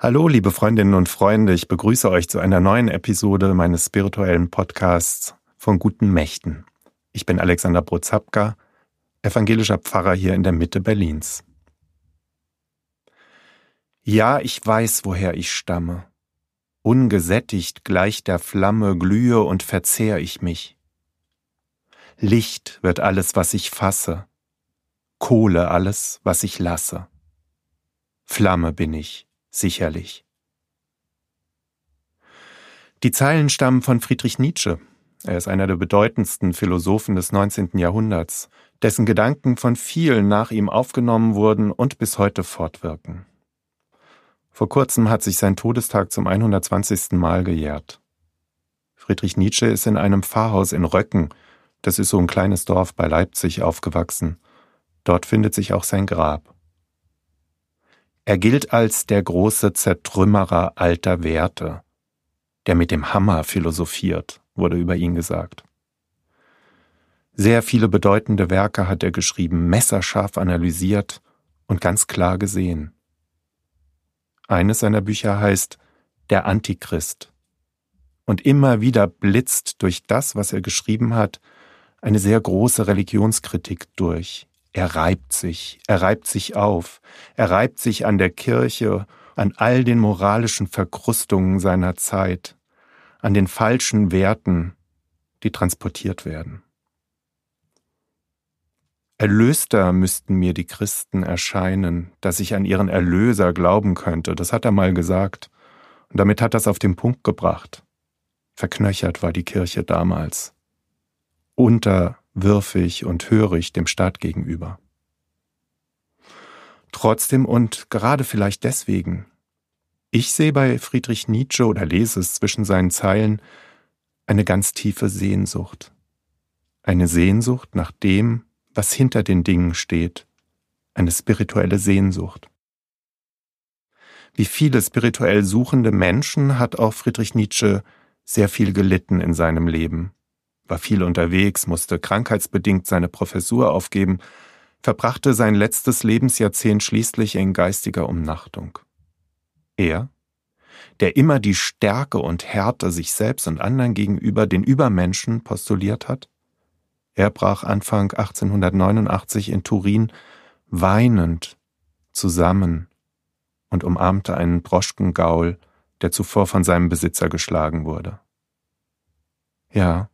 Hallo, liebe Freundinnen und Freunde, ich begrüße euch zu einer neuen Episode meines spirituellen Podcasts von guten Mächten. Ich bin Alexander Brozapka, evangelischer Pfarrer hier in der Mitte Berlins. Ja, ich weiß, woher ich stamme. Ungesättigt gleich der Flamme glühe und verzehr ich mich. Licht wird alles, was ich fasse, Kohle alles, was ich lasse. Flamme bin ich, sicherlich. Die Zeilen stammen von Friedrich Nietzsche. Er ist einer der bedeutendsten Philosophen des 19. Jahrhunderts, dessen Gedanken von vielen nach ihm aufgenommen wurden und bis heute fortwirken. Vor kurzem hat sich sein Todestag zum 120. Mal gejährt. Friedrich Nietzsche ist in einem Pfarrhaus in Röcken, das ist so ein kleines Dorf bei Leipzig, aufgewachsen. Dort findet sich auch sein Grab. Er gilt als der große Zertrümmerer alter Werte, der mit dem Hammer philosophiert, wurde über ihn gesagt. Sehr viele bedeutende Werke hat er geschrieben, messerscharf analysiert und ganz klar gesehen. Eines seiner Bücher heißt Der Antichrist. Und immer wieder blitzt durch das, was er geschrieben hat, eine sehr große Religionskritik durch, er reibt sich, er reibt sich auf, er reibt sich an der Kirche, an all den moralischen Verkrustungen seiner Zeit, an den falschen Werten, die transportiert werden. Erlöster müssten mir die Christen erscheinen, dass ich an ihren Erlöser glauben könnte, das hat er mal gesagt, und damit hat er es auf den Punkt gebracht. Verknöchert war die Kirche damals. Unter würfig und hörig dem Staat gegenüber. Trotzdem und gerade vielleicht deswegen, ich sehe bei Friedrich Nietzsche oder lese es zwischen seinen Zeilen eine ganz tiefe Sehnsucht. Eine Sehnsucht nach dem, was hinter den Dingen steht. Eine spirituelle Sehnsucht. Wie viele spirituell suchende Menschen hat auch Friedrich Nietzsche sehr viel gelitten in seinem Leben war viel unterwegs, musste krankheitsbedingt seine Professur aufgeben, verbrachte sein letztes Lebensjahrzehnt schließlich in geistiger Umnachtung. Er, der immer die Stärke und Härte sich selbst und anderen gegenüber den Übermenschen postuliert hat, er brach Anfang 1889 in Turin weinend zusammen und umarmte einen Droschkengaul, der zuvor von seinem Besitzer geschlagen wurde. Ja,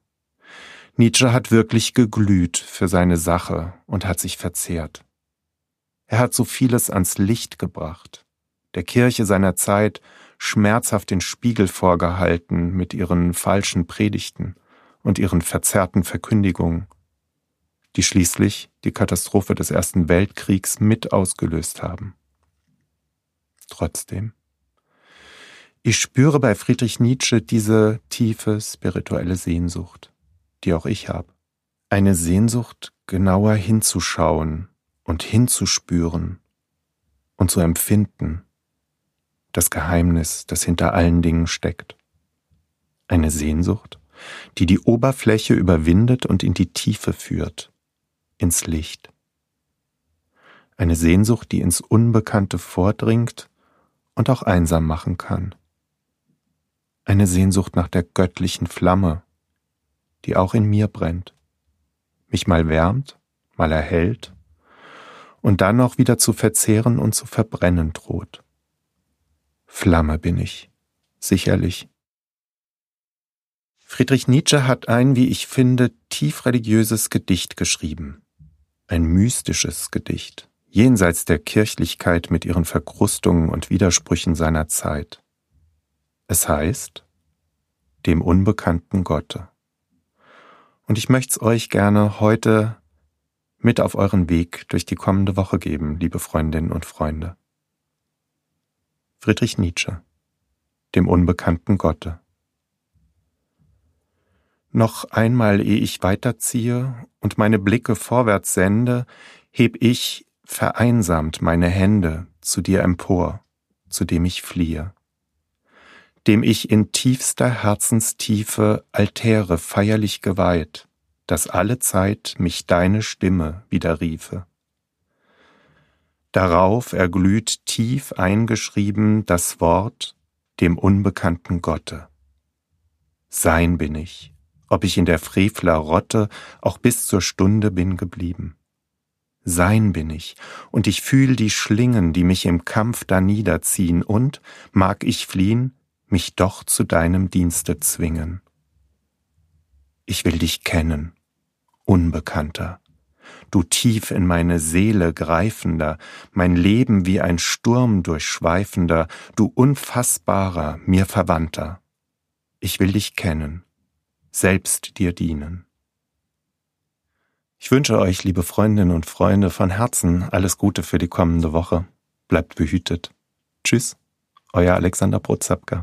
Nietzsche hat wirklich geglüht für seine Sache und hat sich verzehrt. Er hat so vieles ans Licht gebracht, der Kirche seiner Zeit schmerzhaft den Spiegel vorgehalten mit ihren falschen Predigten und ihren verzerrten Verkündigungen, die schließlich die Katastrophe des Ersten Weltkriegs mit ausgelöst haben. Trotzdem, ich spüre bei Friedrich Nietzsche diese tiefe spirituelle Sehnsucht die auch ich habe. Eine Sehnsucht, genauer hinzuschauen und hinzuspüren und zu empfinden, das Geheimnis, das hinter allen Dingen steckt. Eine Sehnsucht, die die Oberfläche überwindet und in die Tiefe führt, ins Licht. Eine Sehnsucht, die ins Unbekannte vordringt und auch einsam machen kann. Eine Sehnsucht nach der göttlichen Flamme, die auch in mir brennt, mich mal wärmt, mal erhält und dann auch wieder zu verzehren und zu verbrennen droht. Flamme bin ich, sicherlich. Friedrich Nietzsche hat ein, wie ich finde, tief religiöses Gedicht geschrieben. Ein mystisches Gedicht, jenseits der Kirchlichkeit mit ihren Verkrustungen und Widersprüchen seiner Zeit. Es heißt, dem unbekannten Gotte. Und ich möchte es euch gerne heute mit auf euren Weg durch die kommende Woche geben, liebe Freundinnen und Freunde. Friedrich Nietzsche, dem unbekannten Gotte. Noch einmal, ehe ich weiterziehe und meine Blicke vorwärts sende, heb ich vereinsamt meine Hände zu dir empor, zu dem ich fliehe dem ich in tiefster Herzenstiefe Altäre feierlich geweiht, dass alle Zeit mich deine Stimme widerriefe. Darauf erglüht tief eingeschrieben das Wort dem unbekannten Gotte. Sein bin ich, ob ich in der Frevler Rotte auch bis zur Stunde bin geblieben. Sein bin ich, und ich fühl die Schlingen, die mich im Kampf da niederziehen, und, mag ich fliehen, mich doch zu deinem Dienste zwingen. Ich will dich kennen, Unbekannter, du tief in meine Seele greifender, mein Leben wie ein Sturm durchschweifender, du unfassbarer, mir Verwandter. Ich will dich kennen, selbst dir dienen. Ich wünsche euch, liebe Freundinnen und Freunde, von Herzen alles Gute für die kommende Woche. Bleibt behütet. Tschüss, euer Alexander Prozapka.